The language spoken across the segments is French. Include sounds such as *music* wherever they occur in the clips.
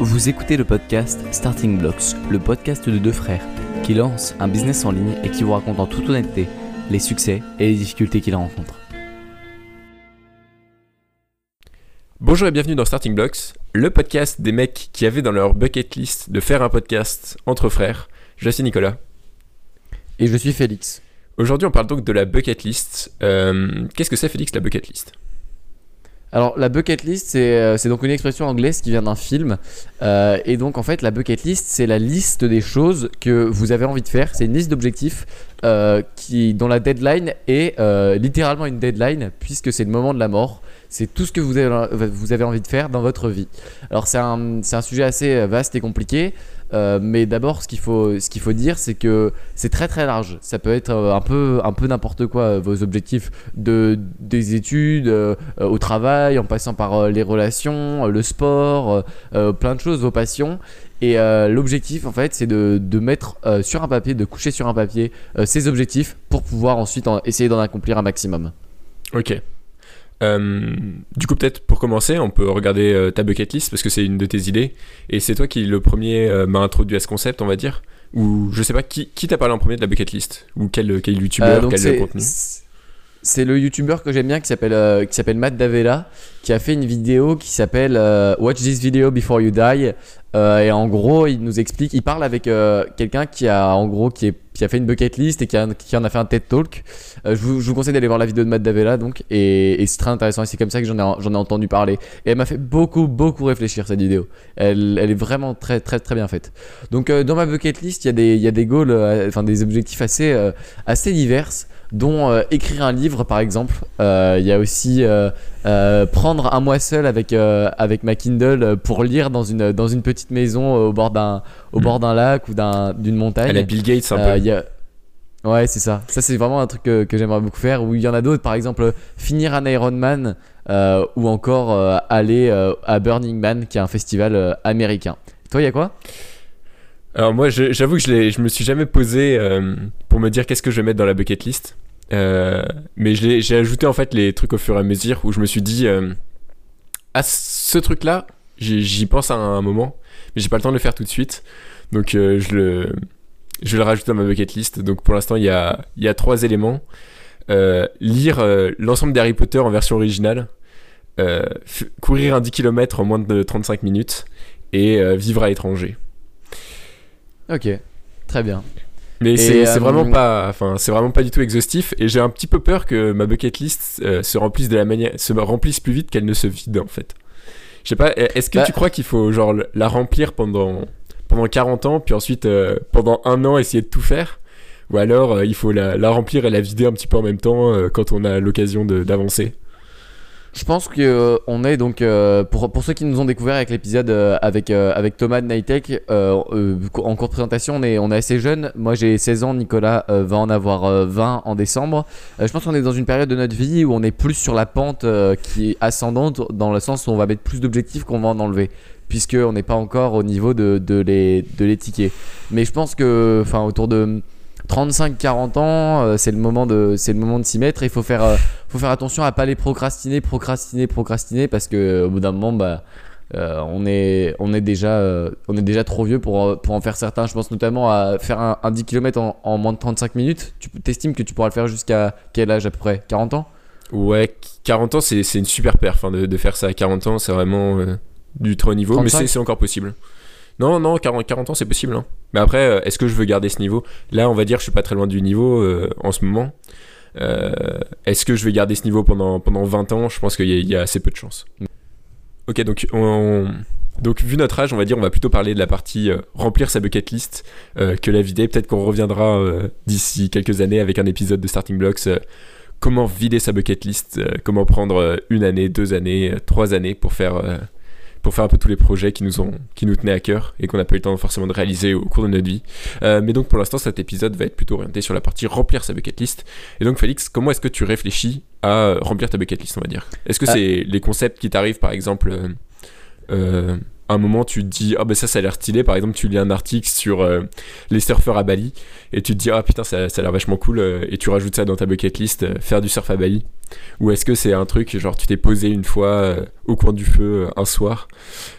Vous écoutez le podcast Starting Blocks, le podcast de deux frères qui lancent un business en ligne et qui vous racontent en toute honnêteté les succès et les difficultés qu'ils rencontrent. Bonjour et bienvenue dans Starting Blocks, le podcast des mecs qui avaient dans leur bucket list de faire un podcast entre frères. Je suis Nicolas. Et je suis Félix. Aujourd'hui, on parle donc de la bucket list. Euh, Qu'est-ce que c'est, Félix, la bucket list? Alors, la bucket list, c'est euh, c'est donc une expression anglaise qui vient d'un film. Euh, et donc, en fait, la bucket list, c'est la liste des choses que vous avez envie de faire. C'est une liste d'objectifs euh, qui, dont la deadline est littéralement une deadline, puisque c'est le moment de la mort. C'est tout ce que vous avez, envie de faire dans votre vie. Alors, c'est un sujet assez vaste et compliqué. Euh, mais d'abord, ce qu'il faut, ce qu'il faut dire, c'est que c'est très très large. Ça peut être euh, un peu, un peu n'importe quoi euh, vos objectifs de des études, au travail, en passant par les relations, le sport, plein de choses, vos passions. Et l'objectif, en fait, c'est de, de mettre sur un papier, de coucher sur un papier ces objectifs pour pouvoir ensuite en- essayer d'en accomplir un maximum. Ok. Euh, du coup, peut-être pour commencer, on peut regarder euh, ta bucket list parce que c'est une de tes idées. Et c'est toi qui, le premier, euh, m'a introduit à ce concept, on va dire. Ou je sais pas, qui, qui t'a parlé en premier de la bucket list? Ou quel, quel youtubeur, quel contenu? C'est- le youtubeur que j'aime bien qui s'appelle euh, qui s'appelle Matt Davella qui a fait une vidéo qui s'appelle euh, Watch this video before you die. Euh, et en gros il nous explique il parle avec quelqu'un qui a en gros qui, a fait une bucket list et qui, a- en a fait un TED Talk. Je, vous, conseille d'aller voir la vidéo de Matt Davella donc et, c'est très intéressant et c'est comme ça que j'en ai, entendu parler. Et elle m'a fait beaucoup beaucoup réfléchir cette vidéo. Elle, est vraiment très très très bien faite. Donc dans ma bucket list il y a des, il y a des goals enfin des objectifs assez, assez diverses dont euh, écrire un livre par exemple. Euh, Il y a aussi euh, prendre un mois seul avec, avec ma Kindle pour lire dans une, dans une petite maison au bord d'un au Mm. bord d'un lac ou d'un- d'une montagne. À la Bill Gates, un peu. il y a- Ouais, c'est ça. Ça, c'est vraiment un truc que, que j'aimerais beaucoup faire. Ou il y en a d'autres, par exemple, finir un Ironman ou encore aller à Burning Man, qui est un festival américain. Toi, il y a quoi? Alors moi, j'avoue que je, je me suis jamais posé euh, pour me dire qu'est-ce que je vais mettre dans la bucket list. Euh, mais j'ai ajouté en fait les trucs au fur et à mesure où je me suis dit, euh, ah ce truc-là, j'y pense à un moment, mais j'ai pas le temps de le faire tout de suite. Donc je le, je le rajoute dans ma bucket list. Donc pour l'instant, il y a, il y a trois éléments. Lire l'ensemble d'Harry Potter en version originale, courir un 10 km en moins de 35 minutes et vivre à l'étranger. Ok, très bien. Mais c'est euh, vraiment pas, enfin c'est vraiment pas du tout exhaustif et j'ai un petit peu peur que ma bucket list euh, se remplisse de la manière, se remplisse plus vite qu'elle ne se vide en fait. Je sais pas, est-ce que Bah- tu crois qu'il faut genre la remplir pendant pendant 40 ans puis ensuite euh, pendant un an essayer de tout faire? Ou alors il faut la, la remplir et la vider un petit peu en même temps quand on a l'occasion d'avancer? Je pense que euh, on est donc euh, pour, pour ceux qui nous ont découvert avec l'épisode euh, avec avec Thomas de Nightech en cours de présentation on est on est assez jeune. Moi j'ai 16 ans, Nicolas va en avoir euh, 20 en décembre. Je pense qu'on est dans une période de notre vie où on est plus sur la pente qui est ascendante dans le sens où on va mettre plus d'objectifs qu'on va en enlever puisque on n'est pas encore au niveau de de les de les tickets. Mais je pense que enfin autour de 35-40 ans, euh, c'est le moment de c'est le moment de s'y mettre. Il faut faire euh, faut faire attention à pas les procrastiner, procrastiner, procrastiner parce que euh, au bout d'un moment, bah, euh, on est on est déjà euh, on est déjà trop vieux pour pour en faire certains. Je pense notamment à faire un, un 10 km en, en moins de 35 minutes. Tu t'estimes que tu pourras le faire jusqu'à quel âge à peu près? 40 ans? Ouais, 40 ans c'est une super perf hein, de, de faire ça à 40 ans, c'est vraiment euh, du très haut niveau, mais 35? c'est c'est encore possible. Non, non, 40, 40 ans c'est possible. hein. Mais après, euh, est-ce que je veux garder ce niveau? Là, on va dire, je suis pas très loin du niveau euh, en ce moment. Euh, est-ce que je vais garder ce niveau pendant, pendant 20 ans? Je pense qu'il y, a- assez peu de chances. Ok, donc, on, donc vu notre âge, on va dire, on va plutôt parler de la partie remplir sa bucket list que la vider. Peut-être qu'on reviendra d'ici quelques années avec un épisode de Starting Blocks. comment vider sa bucket list, comment prendre une année, deux années, trois années pour faire, pour faire un peu tous les projets qui nous, ont, qui nous tenaient à cœur et qu'on n'a pas eu le temps forcément de réaliser au cours de notre vie. Euh, mais donc pour l'instant, cet épisode va être plutôt orienté sur la partie remplir sa bucket list. Et donc Félix, comment est-ce que tu réfléchis à euh, remplir ta bucket list, on va dire? Est-ce que Ah. c'est les concepts qui t'arrivent, par exemple, euh, euh, un moment tu te dis ah ben ça ça a l'air stylé. Par exemple tu lis un article sur euh, les surfeurs à Bali et tu te dis ah putain ça, ça a l'air vachement cool euh, et tu rajoutes ça dans ta bucket list euh, faire du surf à Bali. Ou est-ce que c'est un truc genre tu t'es posé une fois au coin du feu un soir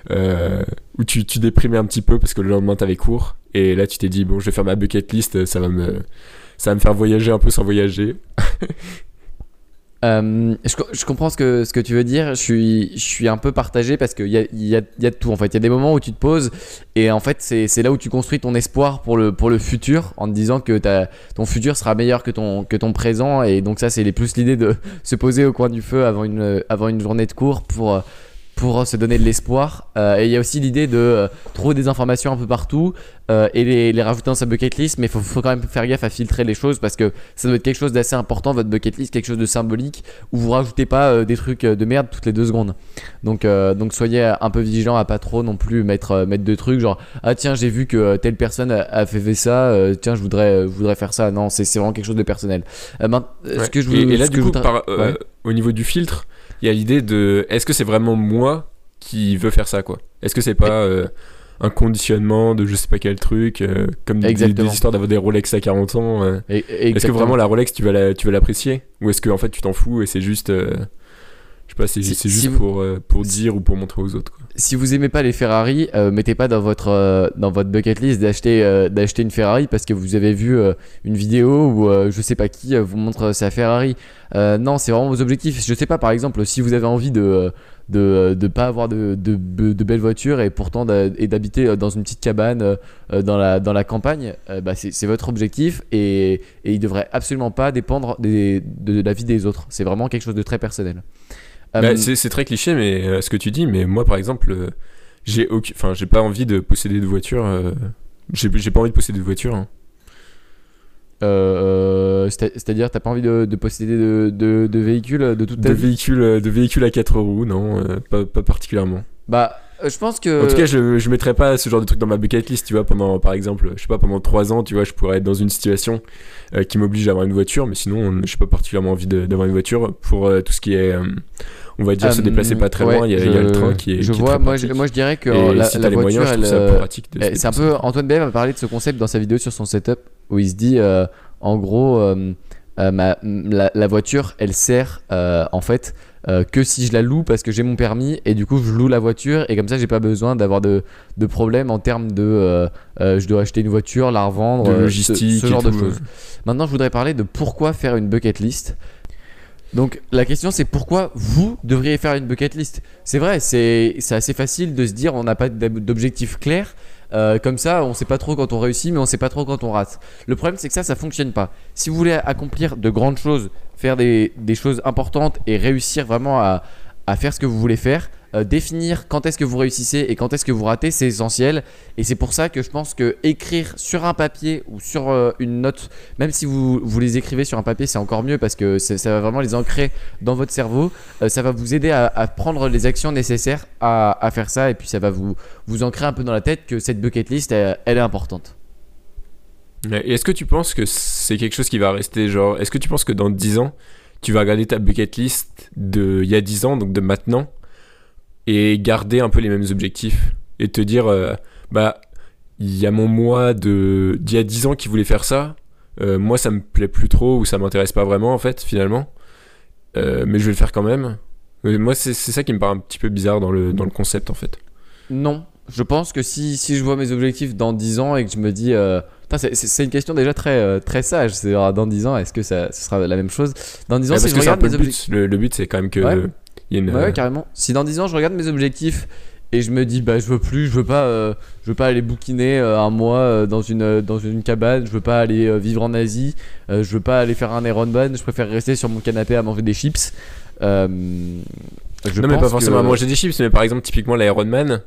où tu, tu déprimais un petit peu parce que le lendemain t'avais cours et là tu t'es dit bon je vais faire ma bucket list ça va me ça va me faire voyager un peu sans voyager *laughs* Euh, je, co- je comprends ce que, ce que tu veux dire. Je suis, je suis un peu partagé parce qu'il y a, y, a, y a de tout. En fait, il y a des moments où tu te poses et en fait, c'est là où tu construis ton espoir pour le, pour le futur en te disant que ton futur sera meilleur que ton, que ton présent. Et donc, ça, c'est plus l'idée de *laughs* se poser au coin du feu avant une, avant une journée de cours pour. Pour se donner de l'espoir. Euh, et il y a aussi l'idée de euh, trouver des informations un peu partout euh, et les, les rajouter dans sa bucket list. Mais il faut, faut quand même faire gaffe à filtrer les choses parce que ça doit être quelque chose d'assez important, votre bucket list, quelque chose de symbolique où vous rajoutez pas euh, des trucs euh, de merde toutes les deux secondes. Donc, euh, donc soyez un peu vigilant à pas trop non plus mettre, euh, mettre de trucs genre ah tiens j'ai vu que euh, telle personne a, a fait, ça, euh, tiens je voudrais, euh, je voudrais faire ça. Non, c'est vraiment quelque chose de personnel. Euh, main- euh, ce Ouais. que je et, veux- et là du je coup voudrais- par- euh, Ouais. au niveau du filtre il y a l'idée de est-ce que c'est vraiment moi qui veux faire ça quoi? Est-ce que c'est pas euh, un conditionnement de je sais pas quel truc euh, comme des, histoires d'avoir des Rolex à 40 ans euh? Est-ce que vraiment la Rolex tu vas la- tu vas l'apprécier? Ou est-ce que en fait tu t'en fous et c'est juste euh, je sais pas c'est Si- c'est si juste vous- pour euh, pour dire ou pour montrer aux autres quoi. si vous aimez pas les Ferrari, euh, mettez pas dans votre euh, dans votre bucket list d'acheter euh, d'acheter une Ferrari parce que vous avez vu une vidéo où je sais pas qui vous montre sa Ferrari. Non, c'est vraiment vos objectifs. Je sais pas par exemple si vous avez envie de de de pas avoir de de, de- belles voitures et pourtant d'habiter dans une petite cabane dans la dans la campagne, bah c'est votre objectif et et il devrait absolument pas dépendre des, de la vie des autres. C'est vraiment quelque chose de très personnel. Euh, Bah, c'est très cliché mais euh, ce que tu dis mais moi par exemple euh, j'ai enfin j'ai pas envie de posséder de voiture j'ai pas envie de posséder de voiture hein. Euh, c'est- C'est-à-dire, t'as pas envie de, de posséder de, de, de véhicules de toute ta de vie? véhicules de véhicules à 4 roues non euh, pas, pas particulièrement Bah, je pense que. En tout cas, je, je mettrais pas ce genre de truc dans ma bucket list, tu vois, pendant, par exemple, je sais pas, pendant 3 ans, tu vois, je pourrais être dans une situation euh, qui m'oblige à avoir une voiture, mais sinon, je n'ai pas particulièrement envie d'avoir une voiture pour euh, tout ce qui est, euh, on va dire, se Euh, déplacer pas très ouais, loin, il y, a- il y a le train qui est, Je qui est vois, très moi je, moi je dirais que Et la, si la voiture, moyens, je trouve elle, ça euh, plus pratique de se eh, c'est un peu. Antoine Bev a parlé de ce concept dans sa vidéo sur son setup où il se dit, euh, en gros, euh, euh, ma- la, la voiture, elle sert euh, en fait euh, que si je la loue parce que j'ai mon permis et du coup je loue la voiture et comme ça j'ai pas besoin d'avoir de, de problème en termes de euh, euh, je dois acheter une voiture, la revendre, De ce- logistique ce, et genre de choses. Maintenant je voudrais parler de pourquoi faire une bucket list. Donc la question c'est pourquoi vous devriez faire une bucket list? C'est vrai, c'est assez facile de se dire on n'a pas d'objectif clair. Euh, comme ça, on sait pas trop quand on réussit, mais on sait pas trop quand on rate. Le problème, c'est que ça, ça fonctionne pas. Si vous voulez accomplir de grandes choses, faire des, des choses importantes et réussir vraiment à, à faire ce que vous voulez faire, euh, définir quand est-ce que vous réussissez et quand est-ce que vous ratez, c'est essentiel. Et c'est pour ça que je pense que écrire sur un papier ou sur euh, une note, même si vous, vous les écrivez sur un papier, c'est encore mieux parce que ça va vraiment les ancrer dans votre cerveau. Euh, ça va vous aider à, prendre les actions nécessaires à, faire ça et puis ça va vous, vous ancrer un peu dans la tête que cette bucket list, elle, est importante. Est-ce que tu penses que c'est quelque chose qui va rester, genre, est-ce que tu penses que dans 10 ans, tu vas regarder ta bucket list de y a 10 ans, donc de maintenant, et garder un peu les mêmes objectifs et te dire, euh, bah, il y a mon moi de d'il y a 10 ans qui voulait faire ça, euh, moi ça me plaît plus trop ou ça m'intéresse pas vraiment en fait, finalement, Euh, mais je vais le faire quand même. Moi, c'est ça qui me paraît un petit peu bizarre dans le, dans le concept en fait. Non, je pense que si, si je vois mes objectifs dans 10 ans et que je me dis. c'est- une question déjà très, très sage. C'est genre, dans 10 ans, est-ce que ça, ce sera la même chose? Dans 10 ans, Ouais, si parce je que regarde mes le objectifs. but. Le, le but, c'est quand même que. Ouais. Il y a une, Ouais, ouais, carrément. Si dans 10 ans je regarde mes objectifs et je me dis bah je veux plus, je veux pas, euh, je veux pas aller bouquiner euh, un mois euh, dans une dans une cabane, je veux pas aller vivre en Asie, je veux pas aller faire un Ironman, je préfère rester sur mon canapé à manger des chips. Je non, mais pas forcément que- à manger des chips, mais par exemple, typiquement l'Ironman,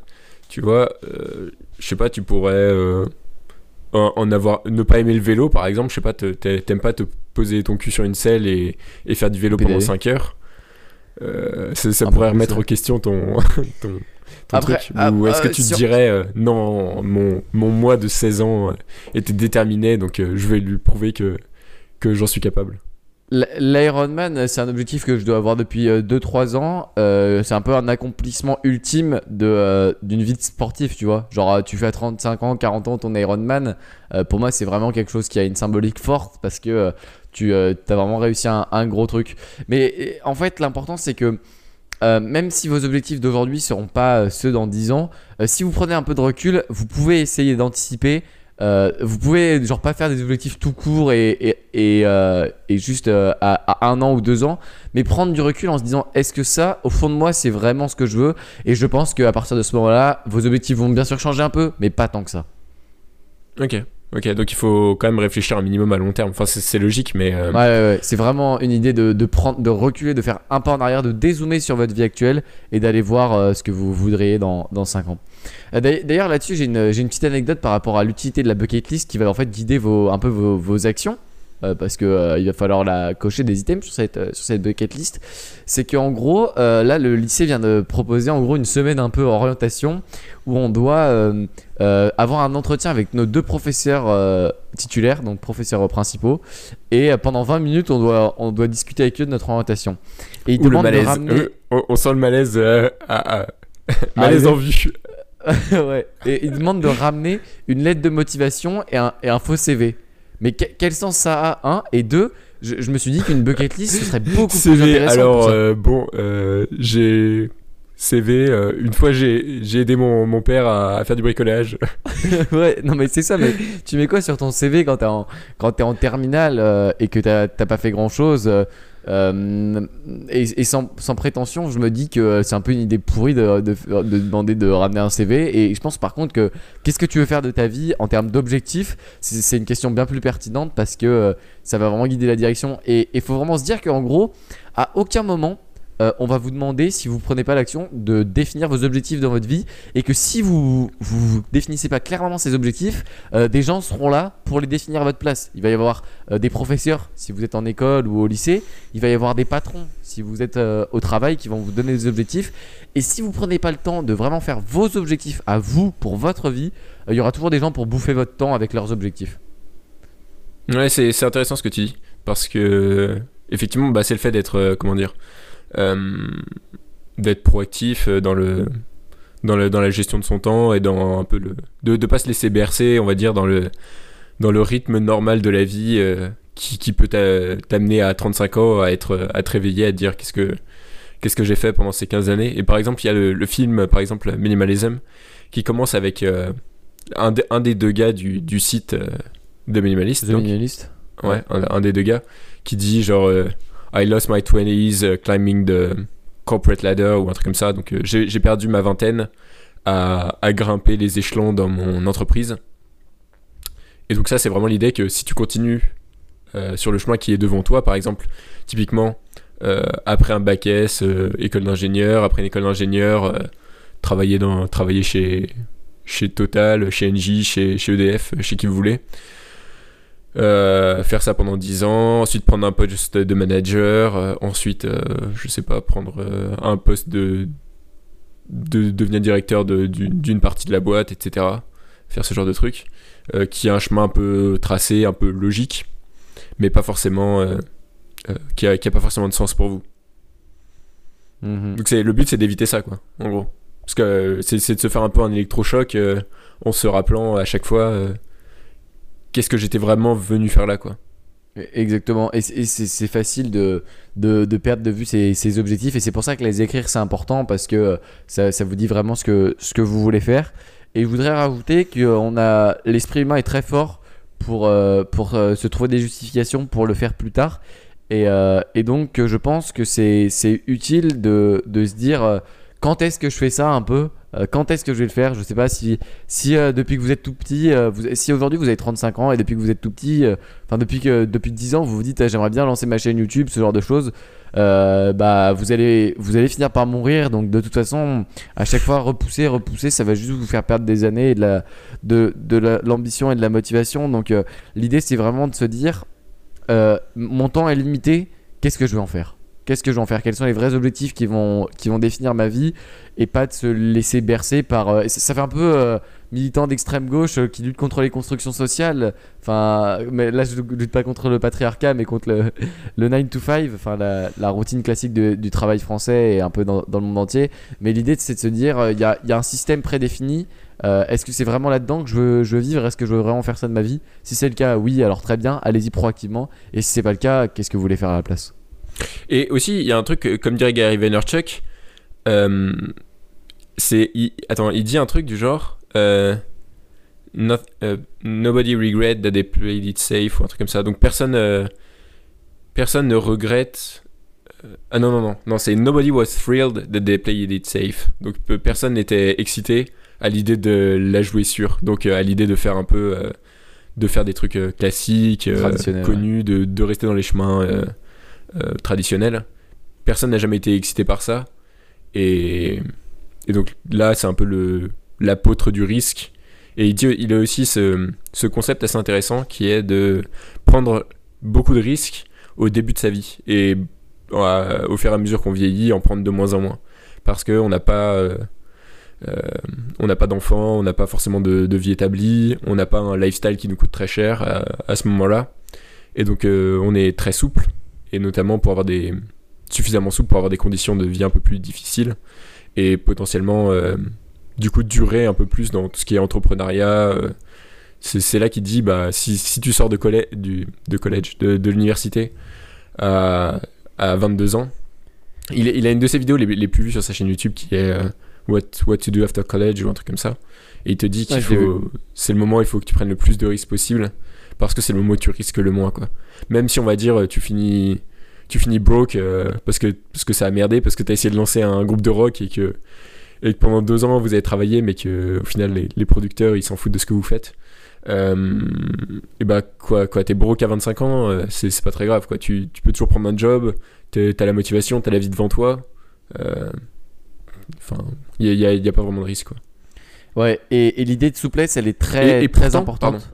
tu vois, je sais pas, tu pourrais en avoir, ne pas aimer le vélo, par exemple, je sais pas, t'aimes pas te poser ton cul sur une selle et, et faire du vélo pendant Pédaler. 5 heures. Euh, ça peu pourrait remettre en question ton, *laughs* ton, ton Après, truc. ah, Ou est-ce que euh, tu te sur- dirais, euh, non, mon, mon moi de 16 ans était déterminé, donc euh, je vais lui prouver que, que j'en suis capable. L'Ironman, c'est un objectif que je dois avoir depuis 2-3 ans. C'est un peu un accomplissement ultime de, d'une vie de sportif, tu vois. Genre, tu fais à 35 ans, 40 ans ton Ironman. Pour moi, c'est vraiment quelque chose qui a une symbolique forte parce que euh, tu as vraiment réussi un, gros truc. Mais euh, en fait, l'important, c'est que euh, même si vos objectifs d'aujourd'hui seront pas euh, ceux dans 10 ans, euh, si vous prenez un peu de recul, vous pouvez essayer d'anticiper. Euh, vous pouvez genre pas faire des objectifs tout courts et, et, euh, juste euh, à, à un an ou deux ans, mais prendre du recul en se disant est-ce que ça, au fond de moi, c'est vraiment ce que je veux? Et je pense qu'à partir de ce moment-là, vos objectifs vont bien sûr changer un peu, mais pas tant que ça. Ok. Ok, donc il faut quand même réfléchir un minimum à long terme. Enfin, c'est- logique, mais. euh, Ouais, ouais, ouais. C'est vraiment une idée de, prendre, de reculer, de faire un pas en arrière, de dézoomer sur votre vie actuelle et d'aller voir euh, ce que vous voudriez dans, dans 5 ans. Euh, d'ailleurs- là-dessus, j'ai une, une petite anecdote par rapport à l'utilité de la bucket list qui va en fait guider vos, un peu vos, vos actions. Euh, parce que euh, il va falloir la cocher des items sur cette, euh, sur cette bucket list. C'est qu'en gros, euh, là, le lycée vient de proposer en gros une semaine un peu orientation où on doit avoir un entretien avec nos deux professeurs titulaires, donc professeurs principaux, et pendant 20 minutes, on doit, on doit discuter avec eux de notre orientation. Et ils ou le demandent de ramener. On, on sent le malaise. malaise en vue. ouais. Et ils demandent de ramener une lettre de motivation et un, et un faux CV. Mais que- quel sens ça a Un? Et deux. Je, je me suis dit qu'une bucket list ce serait beaucoup *laughs* plus CV, intéressant. alors euh, bon, euh, j'ai CV. euh, une fois, j'ai aidé mon, mon père à, à faire du bricolage. *laughs* *laughs* ouais, non mais c'est ça, mais tu mets quoi sur ton CV quand t'es en, quand t'es en terminale euh, et que t'as t'as pas fait grand chose et, et sans, sans prétention, je me dis que c'est un peu une idée pourrie de, de, de demander de ramener un CV. Et je pense par contre que qu'est-ce que tu veux faire de ta vie en termes d'objectifs? C'est c'est une question bien plus pertinente parce que euh, ça va vraiment guider la direction. Et il faut vraiment se dire qu'en gros, à aucun moment, euh, on va vous demander, si vous prenez pas l'action, de définir vos objectifs dans votre vie et que si vous vous définissez pas clairement ces objectifs, euh, des gens seront là pour les définir à votre place. Il va y avoir euh, des professeurs si vous êtes en école ou au lycée, il va y avoir des patrons si vous êtes au travail qui vont vous donner des objectifs. Et si vous prenez pas le temps de vraiment faire vos objectifs à vous pour votre vie, il y aura toujours des gens pour bouffer votre temps avec leurs objectifs. Ouais, c'est intéressant ce que tu dis. Parce que, effectivement, bah, c'est le fait d'être, comment dire, d'être proactif euh, dans le, dans le, dans la gestion de son temps et dans un peu le, de, de pas se laisser bercer, on va dire, dans le, dans le rythme normal de la vie euh, qui, qui peut t'a- t'amener à 35 ans à être, à te réveiller, à te dire qu'est-ce que, qu'est-ce que j'ai fait pendant ces 15 années. Et par exemple, il y a le, le film, par exemple, Minimalism, qui commence avec euh, un, des- un des deux gars du, du site euh, de Minimalist. The donc, Minimalist Ouais, un, un des deux gars qui dit genre euh, I lost my 20s uh, climbing the corporate ladder ou un truc comme ça. Donc euh, j'ai perdu ma vingtaine à, grimper les échelons dans mon entreprise. Et donc ça c'est vraiment l'idée que si tu continues euh, sur le chemin qui est devant toi, par exemple, typiquement euh, après un bac S, école d'ingénieur, après une école d'ingénieur, travailler travailler chez chez Total, chez Engie, chez, chez EDF, chez qui vous voulez. Euh, faire ça pendant 10 ans, ensuite prendre un poste de manager, euh, ensuite, euh, je sais pas, prendre euh, un poste de, de devenir directeur d'une partie de la boîte, etc. Faire ce genre de truc, qui a un chemin un peu tracé, un peu logique, mais pas forcément, qui, a, qui a pas forcément de sens pour vous. Mhm. Donc le but, c'est d'éviter ça, quoi, en gros. Parce que c'est c'est de se faire un peu un électrochoc en se rappelant à chaque fois qu'est-ce que j'étais vraiment venu faire là, quoi. Exactement. Et c'est- facile de, de, perdre de vue ses, ses objectifs. Et c'est pour ça que les écrire, c'est important parce que euh, ça, ça vous dit vraiment ce que, ce que vous voulez faire. Et je voudrais rajouter qu'on a l'esprit humain est très fort pour, euh, pour euh, se trouver des justifications pour le faire plus tard. Et, euh, et donc, euh, je pense que c'est utile de, de se dire euh, quand est-ce que je fais ça un peu? Euh, Quand est-ce que je vais le faire? Je sais pas si, euh, depuis que vous êtes tout petit, euh, si aujourd'hui vous avez 35 ans et depuis que vous êtes tout petit, enfin depuis que depuis 10 ans vous vous dites j'aimerais bien lancer ma chaîne YouTube ce genre de choses. Bah vous allez vous allez finir par mourir. Donc de toute façon à chaque fois repousser repousser ça va juste vous faire perdre des années et de la de, de la- l'ambition et de la motivation. Donc l'idée c'est vraiment de se dire mon temps est limité. Qu'est-ce que je vais en faire? Qu'est-ce que je vais en faire? Quels sont les vrais objectifs qui vont, qui vont définir ma vie et pas de se laisser bercer par. euh, ça, fait un peu euh, militant d'extrême gauche euh, qui lutte contre les constructions sociales. Enfin, mais là, je lutte pas contre le patriarcat, mais contre le, *laughs* le 9 to 5, enfin, la, routine classique du travail français et un peu dans, dans le monde entier. Mais l'idée, c'est de se dire, il y, a, y a un système prédéfini. Est-ce que c'est vraiment là-dedans que je veux, je veux vivre? Est-ce que je veux vraiment faire ça de ma vie? Si c'est le cas, oui, alors très bien, allez-y proactivement. Et si c'est pas le cas, qu'est-ce que vous voulez faire à la place? Et aussi, il y a un truc, euh, comme dirait Gary Vaynerchuk, euh, c'est. il- Attends, il dit un truc du genre. euh, not- nobody regret that they played it safe ou un truc comme ça. Donc personne, euh, personne ne regrette. ah non, non, non, non, c'est nobody was thrilled that they played it safe. Donc peu- personne n'était excité à l'idée de la jouer sûre. Donc à l'idée de faire un peu. de faire des trucs classiques, connus, de, de rester dans les chemins euh, traditionnels. Personne n'a jamais été excité par ça. Et, donc là, c'est un peu l'apôtre du risque. Et il, a aussi ce, ce concept assez intéressant qui est de prendre beaucoup de risques au début de sa vie. Et euh, au fur et à mesure qu'on vieillit, en prendre de moins en moins. Parce qu'on n'a pas... euh, euh, on n'a pas d'enfants, on n'a pas forcément de, vie établie, on n'a pas un lifestyle qui nous coûte très cher à, ce moment-là. Et donc on est très souple, et notamment pour avoir des suffisamment souple pour avoir des conditions de vie un peu plus difficiles et potentiellement euh, du coup durer un peu plus dans tout ce qui est entrepreneuriat. euh, c'est là qu'il dit bah si, si tu sors de collège, du, de collège, de, de l'université à, à 22 ans, il, il a une de ses vidéos les, les plus vues sur sa chaîne YouTube qui est euh, What, What to do after college ou un truc comme ça. Et il te dit qu'il Ouais, faut. C'est le moment il faut que tu prennes le plus de risques possible parce que c'est le moment où tu risques le moins quoi. Même si on va dire tu finis tu finis broke euh, parce que parce que ça a merdé parce que tu as essayé de lancer un groupe de rock et que et que pendant deux ans vous avez travaillé mais que au final les, les producteurs ils s'en foutent de ce que vous faites. Euh, et bah quoi quoi t'es broke à 25 ans euh, c'est pas très grave quoi tu, tu peux toujours prendre un job t'as la motivation t'as la vie devant toi euh, enfin il y a, a- y a pas vraiment de risque quoi Ouais, et, et l'idée de souplesse, elle est très, Et- et très importante. pardon.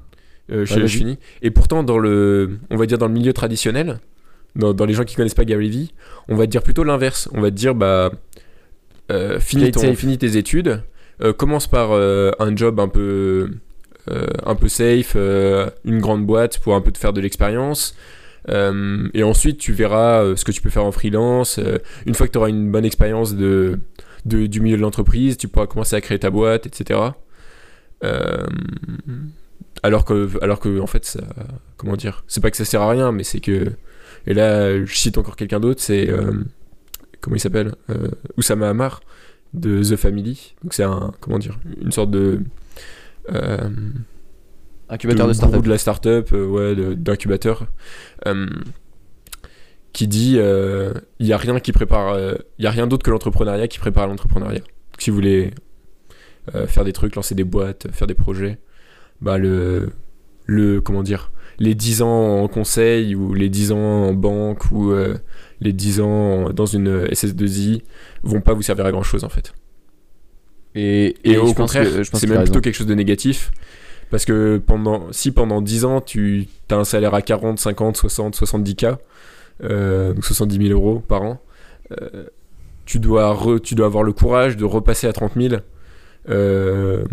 Euh, je, Ouais, je vas-y. finis. Et pourtant, dans le, on va dire dans le milieu traditionnel, dans, dans les gens qui connaissent pas Gary Vee, on va dire plutôt l'inverse. On va te dire, bah, euh, finis, ton- finis tes études, euh, commence par un job un peu, un peu safe, une grande boîte pour un peu te faire de l'expérience. Et ensuite, tu verras ce que tu peux faire en freelance. Une fois que tu auras une bonne expérience de, de- du milieu de l'entreprise, tu pourras commencer à créer ta boîte, etc. Euh, alors que, alors que, en fait, ça, comment dire, c'est pas que ça sert à rien, mais c'est que, et là, je cite encore quelqu'un d'autre, c'est, euh, comment il s'appelle, euh, Oussama Hamar de The Family. Donc c'est un, comment dire, une sorte de euh, Incubateur de, de start-up. de la startup, euh, ouais, d'incubateur, qui dit il y a rien qui prépare, il y a rien d'autre que l'entrepreneuriat qui prépare l'entrepreneuriat. Si vous voulez faire des trucs, lancer des boîtes, faire des projets, bah le, le comment dire, les 10 ans en conseil ou les 10 ans en banque ou euh, les 10 ans dans une SS2I vont pas vous servir à grand chose en fait. Et, au contraire, c'est même plutôt quelque chose de négatif. Parce que pendant, si pendant 10 ans, tu as un salaire à 40, 50, 60, 70K, euh, donc 70 000 euros par an, euh, tu, dois re- tu dois avoir le courage de repasser à 30 000 euh,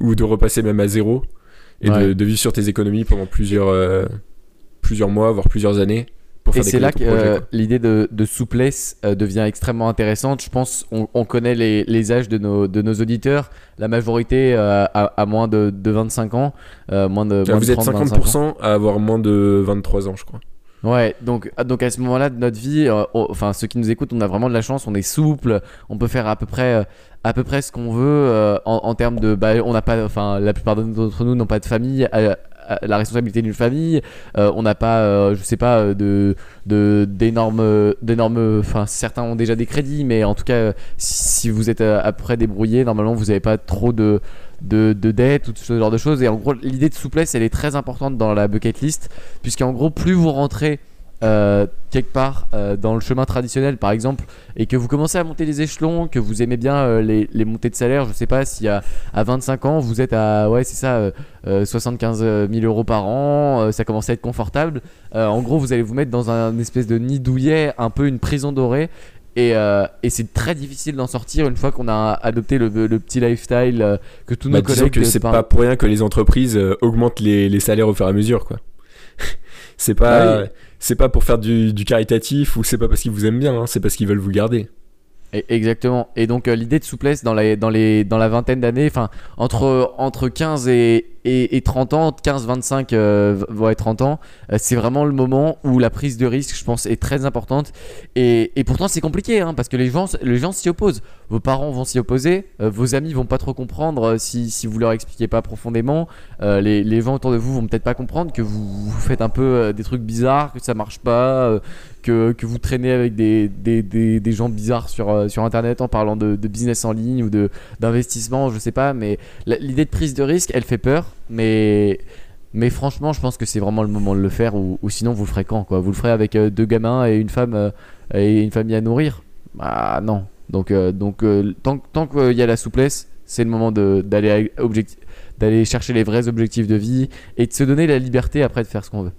ou de repasser même à zéro et de, Ouais. de vivre sur tes économies pendant plusieurs, euh, plusieurs mois, voire plusieurs années. Pour Et c'est là que euh, l'idée de, de souplesse euh, devient extrêmement intéressante. Je pense on, on connaît les, les âges de nos, de nos auditeurs. La majorité euh, a, a moins de, de 25 ans. moins de, moins vous de êtes 30, 25 ans. 50% à avoir moins de 23 ans, je crois. Ouais, donc, ah, donc à ce moment-là de notre vie, euh, enfin ceux qui nous écoutent, on a vraiment de la chance, on est souple, on peut faire à peu près, euh, à peu près ce qu'on veut euh, en, en termes de, bah, on n'a pas, enfin la plupart d'entre nous n'ont pas de famille, euh, la responsabilité d'une famille, on n'a pas, je sais pas, de, d'énormes, d'énormes, enfin certains ont déjà des crédits, mais en tout cas, si, si vous êtes euh, à peu près débrouillé, normalement vous n'avez pas trop de de, de dettes ou ce genre de choses. Et en gros, l'idée de souplesse, elle est très importante dans la bucket list, puisqu'en gros, plus vous rentrez euh, quelque part euh, dans le chemin traditionnel, par exemple, et que vous commencez à monter les échelons, que vous aimez bien euh, les, les montées de salaire, je sais pas si à, à 25 ans vous êtes à ouais c'est ça euh, euh, 75 000 euros par an, ça commence à être confortable. En gros, vous allez vous mettre dans un espèce de nid douillet, un peu une prison dorée. Et, euh, et c'est très difficile d'en sortir une fois qu'on a adopté le, le petit lifestyle euh, que tous Bah, nos collègues. que c'est par- pas pour rien que les entreprises euh, augmentent les, les salaires au fur et à mesure, quoi. *laughs* c'est pas, Ah c'est pas pour faire du, du caritatif ou c'est pas parce qu'ils vous aiment bien, hein, c'est parce qu'ils veulent vous garder. Exactement. Et donc euh, l'idée de souplesse dans, les, dans, les, dans la vingtaine d'années, enfin entre, entre 15 et, et, et 30 ans, 15-25 euh, vont être 30 ans, euh, c'est vraiment le moment où la prise de risque, je pense, est très importante. Et, et pourtant c'est compliqué, hein, parce que les gens, les gens s'y opposent. Vos parents vont s'y opposer, euh, vos amis vont pas trop comprendre euh, si, si vous leur expliquez pas profondément. Euh, les, les gens autour de vous vont peut-être pas comprendre que vous, vous faites un peu euh, des trucs bizarres, que ça marche pas, euh, que, vous traînez avec des, des, des, des gens bizarres sur, euh, sur internet en parlant de, business en ligne ou d'investissement, je sais pas, mais l'idée de prise de risque, elle fait peur, mais. Mais franchement, je pense que c'est vraiment le moment de le faire, ou, sinon vous le ferez quand quoi? Vous le ferez avec euh, deux gamins et une femme euh, et une famille à nourrir? Bah non. Donc, donc tant, tant qu'il y a la souplesse, c'est le moment d'aller chercher les vrais objectifs de vie et de se donner la liberté après de faire ce qu'on veut.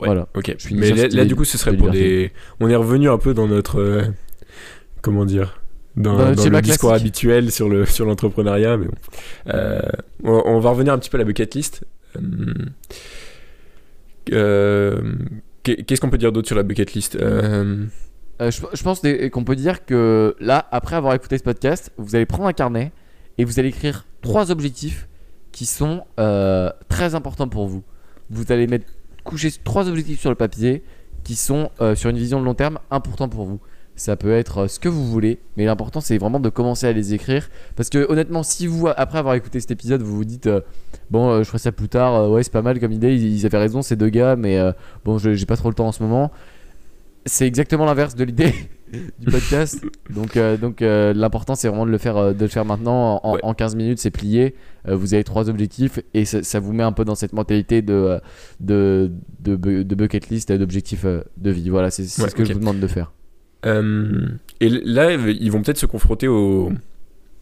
Ouais, Voilà. Ok. Je Mais là, du coup, ce serait pour des. On est revenu un peu dans notre. euh, Comment dire Dans, Dans notre dans schéma le discours classique. habituel sur le sur l'entrepreneuriat, mais bon. Euh, on, on va revenir un petit peu à la bucket list. Euh, qu'est- Qu'est-ce qu'on peut dire d'autre sur la bucket list je, je pense qu'on peut dire que là, après avoir écouté ce podcast, vous allez prendre un carnet et vous allez écrire trois objectifs qui sont très importants pour vous. Vous allez mettre coucher trois objectifs sur le papier qui sont euh, sur une vision de long terme importants pour vous. Ça peut être euh, ce que vous voulez, mais l'important c'est vraiment de commencer à les écrire. Parce que honnêtement, si vous, après avoir écouté cet épisode, vous vous dites euh, Bon, je ferai ça plus tard, ouais, c'est pas mal comme idée, ils, ils avaient raison ces deux gars, mais bon, j'ai pas trop le temps en ce moment. C'est exactement l'inverse de l'idée *laughs* du podcast. Donc, euh, donc euh, l'important c'est vraiment de le faire, euh, de le faire maintenant. En, Ouais. en 15 minutes, c'est plié. Vous avez trois objectifs et ça, ça vous met un peu dans cette mentalité de, de, de, bu- de bucket list et d'objectifs de vie. Voilà, c'est Ouais, ce que je vous demande de faire. Et là, ils vont peut-être se confronter au,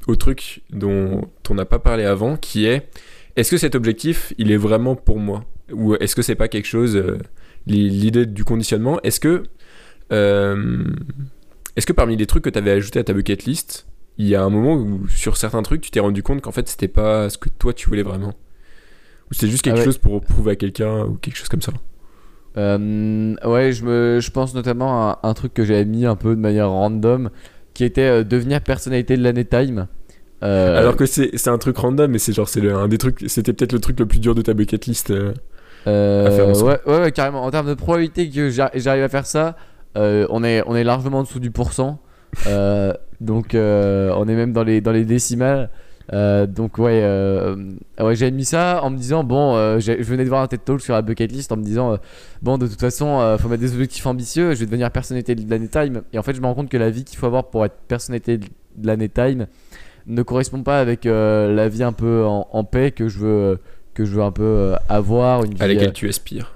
au truc dont on n'a pas parlé avant, qui est est-ce que cet objectif, il est vraiment pour moi? Ou est-ce que c'est pas quelque chose, l'i- l'idée du conditionnement, est-ce que, est-ce que parmi les trucs que tu avais ajoutés à ta bucket list, il y a un moment où sur certains trucs, tu t'es rendu compte qu'en fait, c'était pas ce que toi tu voulais vraiment? Ou c'était juste quelque Ah ouais. chose pour prouver à quelqu'un ou quelque chose comme ça? Euh, ouais, je, me, je pense notamment à un truc que j'avais mis un peu de manière random qui était euh, devenir personnalité de l'année Time. Euh, Alors que c'est un truc random, mais c'est genre, c'est un des trucs, c'était peut-être le truc le plus dur de ta bucket list. euh. Euh, à faire ensemble. ouais, ouais, ouais, carrément. En termes de probabilité que j'ar- j'arrive à faire ça, euh, on, est, on est largement en dessous du pourcent. Euh, donc, euh, on est même dans les, dans les décimales. Donc, ouais, ouais j'avais mis ça en me disant bon, j'ai- je venais de voir un TED Talk sur la bucket list en me disant bon, de toute façon, faut mettre des objectifs ambitieux. Je vais devenir personnalité de l'année Time. Et en fait, je me rends compte que la vie qu'il faut avoir pour être personnalité de l'année Time ne correspond pas avec la vie un peu en, en paix que je veux. que je veux un peu avoir une vie à laquelle tu aspires.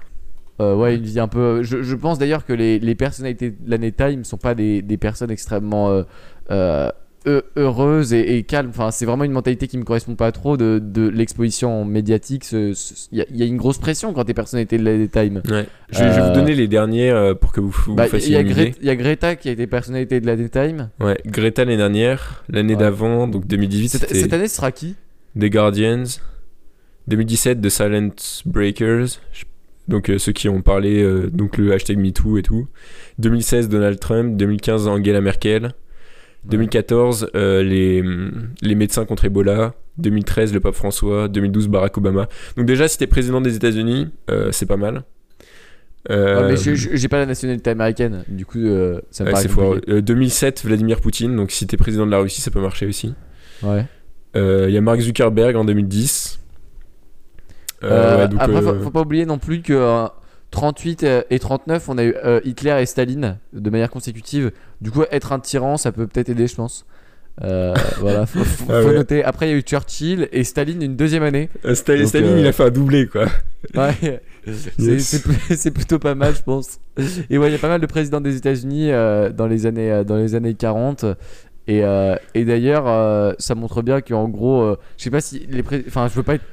Euh, ouais, une vie un peu. Je, je pense d'ailleurs que les, les personnalités de l'année Time sont pas des, des personnes extrêmement euh, euh, heu- heureuses et, et calmes. Enfin, c'est vraiment une mentalité qui me correspond pas trop de, de l'exposition médiatique. Il y, a- y a une grosse pression quand t'es personnalité de l'année Time. Ouais. Je, je vais Euh, vous donner les derniers euh, pour que vous, vous Bah, Il fassiez une idée. Gre- y a Greta qui a été personnalité de l'année Time. Ouais, Greta l'année dernière, l'année Ouais. d'avant, donc 2018, Cette, année, ce sera qui? The Guardians. 2017, The Silent Breakers. Je- Donc euh, ceux qui ont parlé, euh, donc le hashtag MeToo et tout. 2016, Donald Trump. 2015, Angela Merkel. 2014, euh, les, les médecins contre Ebola. 2013, le pape François. 2012, Barack Obama. Donc déjà, si t'es président des États-Unis, c'est pas mal. Ouais, Mais j'ai pas la nationalité américaine. Du coup, ça me paraît c'est compliqué. foireux. Euh, 2007, Vladimir Poutine. Donc si t'es président de la Russie, ça peut marcher aussi. Ouais. Il y a Mark Zuckerberg en 2010. Euh, Euh, ouais, donc, après, faut, euh, faut pas oublier non plus que euh, 38 et 39, on a eu Hitler et Staline de manière consécutive. Du coup, être un tyran, ça peut peut-être aider, je pense. Euh, *laughs* voilà, faut, faut- Ah faut ouais. noter. Après, il y a eu Churchill et Staline une deuxième année. euh, donc, Staline, euh, il a fait un doublé, quoi. Ouais, *laughs* c'est Yes. *laughs* plutôt pas mal, je pense. Et ouais, il y a pas mal de présidents des États-Unis dans les années dans les années 40. Et, et d'ailleurs, ça montre bien qu'en gros, je sais pas si les, enfin, je veux pas être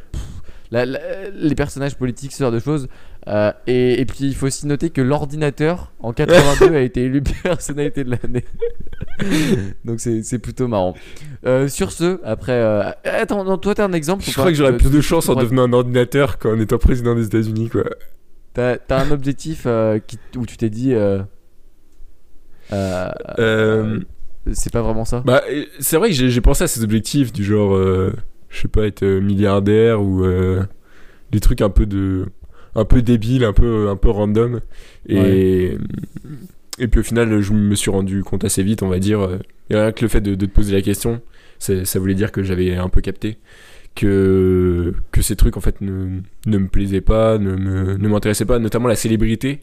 la- la- les personnages politiques, ce genre de choses. Euh, et, et puis il faut aussi noter que l'ordinateur en 82 a été élu *laughs* personnalité de l'année. *laughs* Donc c'est plutôt marrant. Euh, sur ce, après, euh, attends, non, toi t'as un exemple Je crois pas que j'aurais plus de chance en devenant un ordinateur qu'en étant président des États-Unis, quoi. T'as un objectif qui, où tu t'es dit. c'est pas vraiment ça? Bah, c'est vrai que j'ai j'ai pensé à ces objectifs du genre, je sais pas, être euh, milliardaire ou euh, des trucs un peu de, un peu débiles, un peu, un peu random. Et et puis au final, je me suis rendu compte assez vite, on va dire, euh, et rien que le fait de, de te poser la question, ça voulait dire que j'avais un peu capté que que ces trucs en fait ne, ne me plaisaient pas, ne me- ne m'intéressaient pas, notamment la célébrité.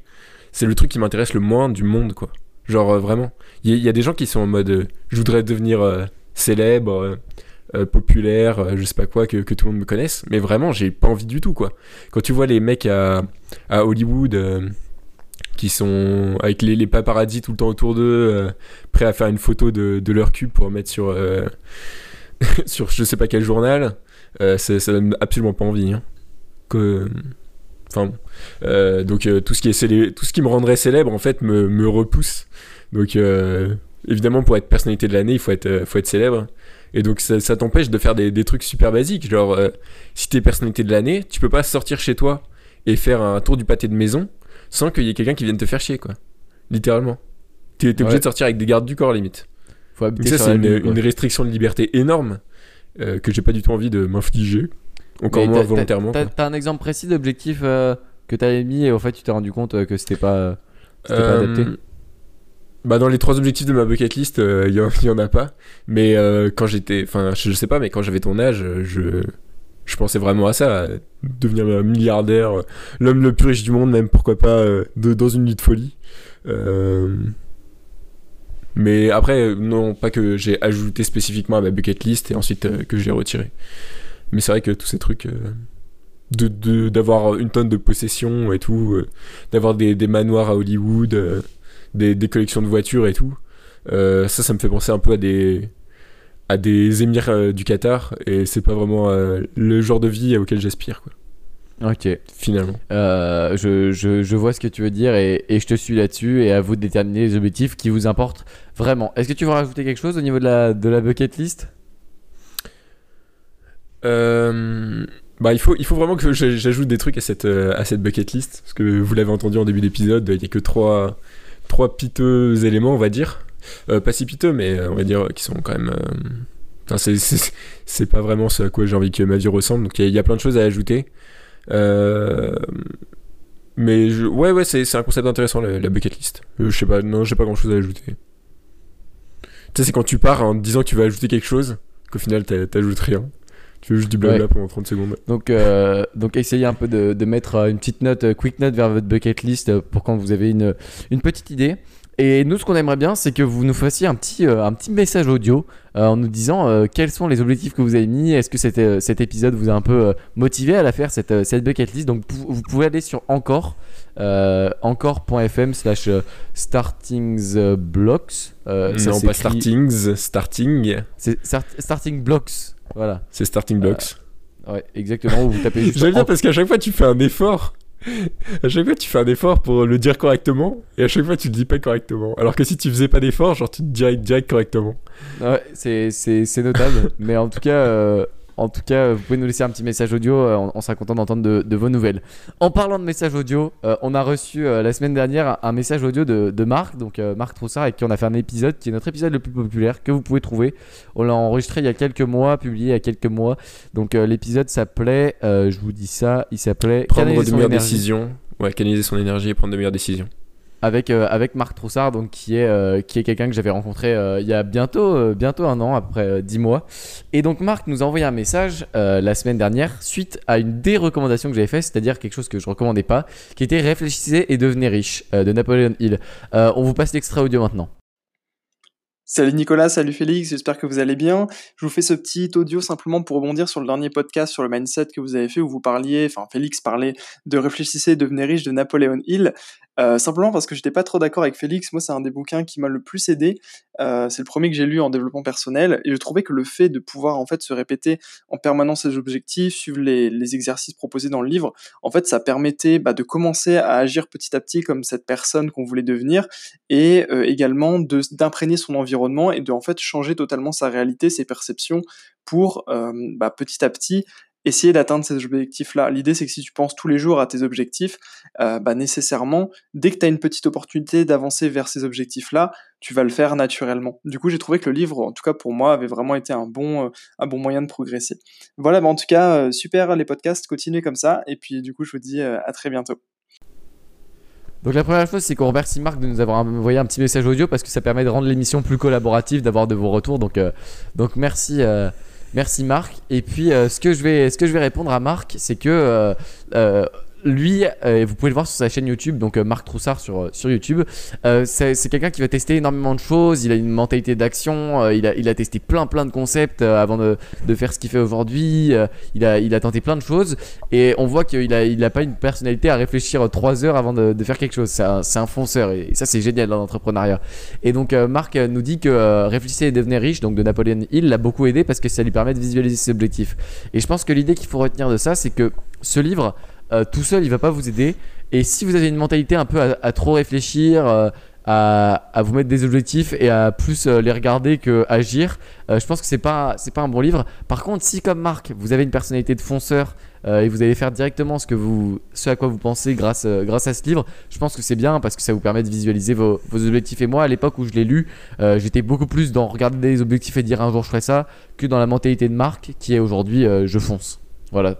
C'est le truc qui m'intéresse le moins du monde, quoi. Genre vraiment. Il y, a- il y a des gens qui sont en mode euh, je voudrais devenir euh, célèbre, euh, euh, populaire, euh, je sais pas quoi, que, que tout le monde me connaisse. Mais vraiment, j'ai pas envie du tout, quoi. Quand tu vois les mecs à, à Hollywood euh, qui sont avec les, les paparazzis tout le temps autour d'eux, prêts à faire une photo de, de leur cul pour mettre sur, *laughs* sur je sais pas quel journal, ça, ça donne absolument pas envie. hein. Enfin, donc tout ce qui est célé- tout ce qui me rendrait célèbre en fait me, me repousse. Donc évidemment pour être personnalité de l'année il faut être faut être célèbre. Et donc ça, ça t'empêche de faire des, des trucs super basiques. Genre euh, si t'es personnalité de l'année, tu peux pas sortir chez toi et faire un tour du pâté de maison sans qu'il y ait quelqu'un qui vienne te faire chier quoi. Littéralement. T'es obligé Ouais. de sortir avec des gardes du corps limite. Faut Donc habiter ça c'est une, restriction de liberté énorme euh, que j'ai pas du tout envie de m'infliger. Encore Mais moins volontairement. T'as un exemple précis d'objectif euh, que t'avais mis et au fait tu t'es rendu compte que c'était pas. euh, C'était pas adapté? Bah dans les trois objectifs de ma bucket list, il y, en- y en a pas. Mais euh, quand j'étais, enfin je, sais pas, mais quand j'avais ton âge, euh, je je pensais vraiment à ça, à devenir un milliardaire, euh, l'homme le plus riche du monde, même pourquoi pas euh, de- dans une nuit de folie. Euh, Mais après, euh, non, pas que j'ai ajouté spécifiquement à ma bucket list et ensuite euh, que je l'ai retiré. Mais c'est vrai que tous ces trucs, euh, de d'avoir une tonne de possessions et tout, euh, d'avoir des, des manoirs à Hollywood, euh, des, des collections de voitures et tout, euh, ça, ça me fait penser un peu à des à des émirs euh, du Qatar et c'est pas vraiment euh, le genre de vie auquel j'aspire, quoi, Ok. finalement. Euh, je, je, je vois ce que tu veux dire et, et je te suis là-dessus et à vous de déterminer les objectifs qui vous importent vraiment. Est-ce que tu veux rajouter quelque chose au niveau de la, de la bucket list? Bah, il faut, il faut vraiment que j'ajoute des trucs à cette, à cette bucket list. Parce que vous l'avez entendu en début d'épisode, il n'y a que trois, trois piteux éléments, on va dire. Euh, pas si piteux, mais euh, on va dire qui sont quand même. euh, c'est- pas vraiment ce à quoi j'ai envie que ma vie ressemble. Donc il y, a- plein de choses à ajouter. Mais ouais, ouais, c'est un concept intéressant, la, bucket list. Je sais pas, non, j'ai pas grand chose à ajouter. Tu sais, c'est quand tu pars en disant que tu vas ajouter quelque chose, qu'au final t'a- t'ajoutes rien. Tu fais juste du blabla Ouais. pendant 30 secondes. donc, euh, donc essayez un peu de, de mettre euh, une petite note, euh, quick note vers votre bucket list pour quand vous avez une, une petite idée. Et nous, ce qu'on aimerait bien, c'est que vous nous fassiez un petit, euh, un petit message audio euh, en nous disant euh, quels sont les objectifs que vous avez mis. Est-ce que cet, cet épisode vous a un peu motivé à la faire, cette, cette bucket list? Donc, vous pouvez aller sur encore, encore.fm slash startingsblocks. Non, pas startings, starting. C'est start- starting blocks. Voilà. C'est starting blocks. Ouais, exactement. où vous tapez *laughs* juste J'aime bien en- parce qu'à chaque fois tu fais un effort. À chaque fois tu fais un effort pour le dire correctement et à chaque fois tu le dis pas correctement. Alors que si tu faisais pas d'effort, genre tu te dirais direct correctement. Ouais, c'est notable. *laughs* mais en tout cas, euh, en tout cas, vous pouvez nous laisser un petit message audio. euh, on, on sera content d'entendre de, de vos nouvelles. En parlant de messages audio, euh, on a reçu euh, la semaine dernière un, message audio de, de Marc, donc Marc Troussard, avec qui on a fait un épisode qui est notre épisode le plus populaire que vous pouvez trouver. On l'a enregistré il y a quelques mois, publié il y a quelques mois. Donc l'épisode s'appelait, je vous dis ça, il s'appelait Prendre de meilleures décisions. Ouais, canaliser son énergie et prendre de meilleures décisions. Avec euh, avec Marc Troussard donc qui est euh, est quelqu'un que j'avais rencontré euh, il y a bientôt bientôt un an après 10 mois. Et donc Marc nous a envoyé un message la semaine dernière suite à une des recommandations que j'avais fait c'est-à-dire quelque chose que je recommandais pas qui était réfléchissez et devenez riche de Napoleon Hill. On vous passe l'extrait audio maintenant Salut Nicolas, salut Félix, j'espère que vous allez bien. Je vous fais ce petit audio simplement pour rebondir sur le dernier podcast sur le mindset que vous avez fait où vous parliez, enfin Félix parlait de Réfléchissez et devenez riche de Napoléon Hill. Euh, simplement parce que j'étais pas trop d'accord avec Félix. Moi, c'est un des bouquins qui m'a le plus aidé. Euh, c'est le premier que j'ai lu en développement personnel et je trouvais que le fait de pouvoir en fait se répéter en permanence ses objectifs, suivre les, exercices proposés dans le livre, en fait, ça permettait bah, de commencer à agir petit à petit comme cette personne qu'on voulait devenir et euh, également d'imprégner son environnement et de en fait changer totalement sa réalité, ses perceptions pour euh, bah, petit à petit essayer d'atteindre ces objectifs-là. L'idée, c'est que si tu penses tous les jours à tes objectifs, euh, bah, nécessairement, dès que tu as une petite opportunité d'avancer vers ces objectifs-là, tu vas le faire naturellement. Du coup, j'ai trouvé que le livre, en tout cas pour moi, avait vraiment été un bon, euh, un bon moyen de progresser. Voilà, bah, en tout cas, super les podcasts, continuez comme ça, et puis du coup, je vous dis à très bientôt. Donc la première chose, c'est qu'on remercie Marc de nous avoir envoyé un petit message audio parce que ça permet de rendre l'émission plus collaborative, d'avoir de vos retours. Donc, donc merci, Merci Marc. Et puis euh, ce, que je vais, ce que je vais répondre à Marc, c'est que euh, euh, lui, euh, vous pouvez le voir sur sa chaîne YouTube, donc euh, Marc Troussard sur, euh, sur YouTube. c'est quelqu'un qui va tester énormément de choses. Il a une mentalité d'action. il, a, il a testé plein plein de concepts avant de, de faire ce qu'il fait aujourd'hui. il, a, il a tenté plein de choses. Et on voit qu'il a, il a pas une personnalité à réfléchir trois heures avant de, faire quelque chose. C'est un, un, fonceur. Et ça, c'est génial dans l'entrepreneuriat. Et donc, Marc nous dit que réfléchissez et devenez riche, donc de Napoléon Hill, l'a beaucoup aidé parce que ça lui permet de visualiser ses objectifs. Et je pense que l'idée qu'il faut retenir de ça, c'est que ce livre euh, tout seul, il va pas vous aider. Et si vous avez une mentalité un peu à, trop réfléchir, euh, à, vous mettre des objectifs et à plus euh, les regarder que agir, je pense que c'est pas c'est pas un bon livre. Par contre, si comme Marc, vous avez une personnalité de fonceur et vous allez faire directement ce que vous ce à quoi vous pensez grâce grâce à ce livre, je pense que c'est bien parce que ça vous permet de visualiser vos, vos objectifs. Et moi, à l'époque où je l'ai lu, j'étais beaucoup plus dans regarder des objectifs et dire un jour je ferai ça que dans la mentalité de Marc qui est aujourd'hui je fonce. Voilà,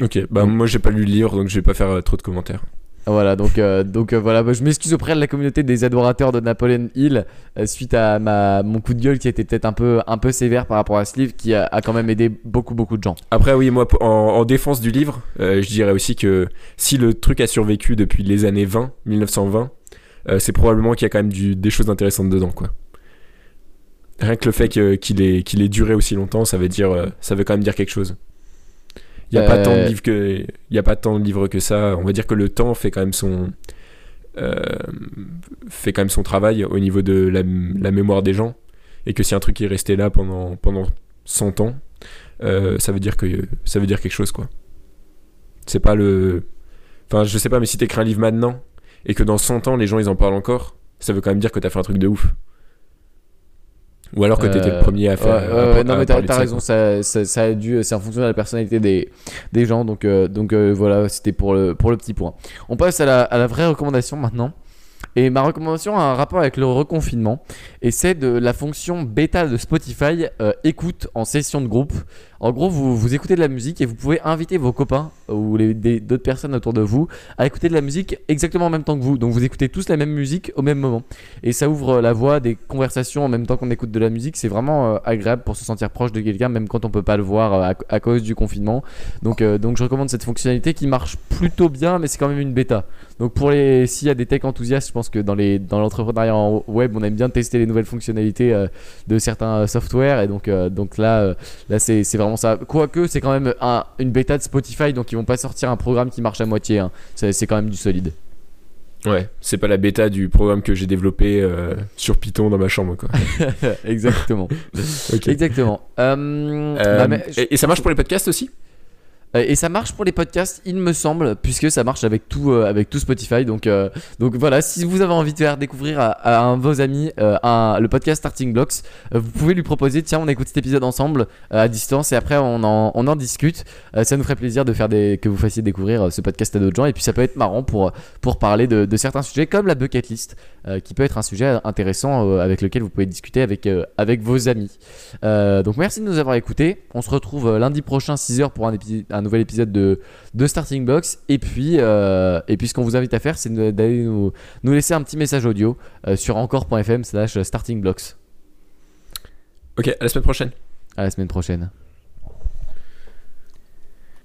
Ok, bah moi j'ai pas lu le livre donc je vais pas faire euh, trop de commentaires. Voilà, donc, euh, donc euh, voilà, bah, je m'excuse auprès de la communauté des adorateurs de Napoleon Hill suite à ma, mon coup de gueule qui était peut-être un peu, un peu sévère par rapport à ce livre qui a, quand même aidé beaucoup, beaucoup de gens. Après, oui, moi en, défense du livre, je dirais aussi que si le truc a survécu depuis les années 20, 1920, c'est probablement qu'il y a quand même du, des choses intéressantes dedans, quoi. Rien que le fait qu'il ait, qu'il ait duré aussi longtemps, ça veut, dire, ça veut quand même dire quelque chose. Il n'y a, pas tant de euh, livres que, y a pas tant de livres que ça. On va dire que le temps fait quand même son, euh, fait quand même son travail au niveau de la, mémoire des gens. Et que si un truc est resté là pendant, pendant 100 ans, euh, ça, veut dire que, ça veut dire quelque chose, quoi. C'est pas le. Enfin, je sais pas, mais si t'écris un livre maintenant et que dans 100 ans les gens ils en parlent encore, ça veut quand même dire que t'as fait un truc de ouf. Ou alors que tu étais le euh, premier à faire. non, mais t'as raison, ça, ça, a dû, c'est en fonction de la personnalité des, des gens. Donc, euh, donc euh, voilà, c'était pour le, pour le petit point. On passe à la, à la vraie recommandation maintenant. Et ma recommandation a un rapport avec le reconfinement. Et c'est de la fonction bêta de Spotify écoute en session de groupe. En gros, vous, vous écoutez de la musique et vous pouvez inviter vos copains ou d'autres personnes autour de vous à écouter de la musique exactement en même temps que vous. Donc vous écoutez tous la même musique au même moment. Et ça ouvre la voie des conversations en même temps qu'on écoute de la musique. C'est vraiment euh, agréable pour se sentir proche de quelqu'un, même quand on peut pas le voir euh, à, cause du confinement. Donc, euh, donc je recommande cette fonctionnalité qui marche plutôt bien, mais c'est quand même une bêta. Donc pour les, s'il y a des tech enthousiastes, je pense que dans dans l'entrepreneuriat web, on aime bien tester les nouvelles fonctionnalités de certains softwares. Et donc, donc là, là c'est vraiment ça. Quoique, c'est quand même une bêta de Spotify, donc ils vont pas sortir un programme qui marche à moitié. Hein. C'est quand même du solide. Ouais, c'est pas la bêta du programme que j'ai développé euh, sur Python dans ma chambre, quoi. *laughs* Exactement. *laughs* Exactement. Euh, euh, bah, et, ça marche pour les podcasts aussi? Et ça marche pour les podcasts, il me semble, puisque ça marche avec tout, euh, avec tout Spotify. Donc, euh, donc voilà, si vous avez envie de faire découvrir à, un de vos amis le podcast Starting Blocks, vous pouvez lui proposer tiens, on écoute cet épisode ensemble à distance et après on en, discute. ça nous ferait plaisir de faire que vous fassiez découvrir ce podcast à d'autres gens. Et puis ça peut être marrant pour, pour parler de, de certains sujets comme la bucket list, qui peut être un sujet intéressant avec lequel vous pouvez discuter avec, avec vos amis. donc merci de nous avoir écoutés. On se retrouve lundi prochain 6h pour un épisode un nouvel épisode de, de Starting Box. Et puis, euh, et puis ce qu'on vous invite à faire, c'est d'aller nous, nous, laisser un petit message audio euh, sur encore.fm slash startingblocks. Ok, à la semaine prochaine. À la semaine prochaine.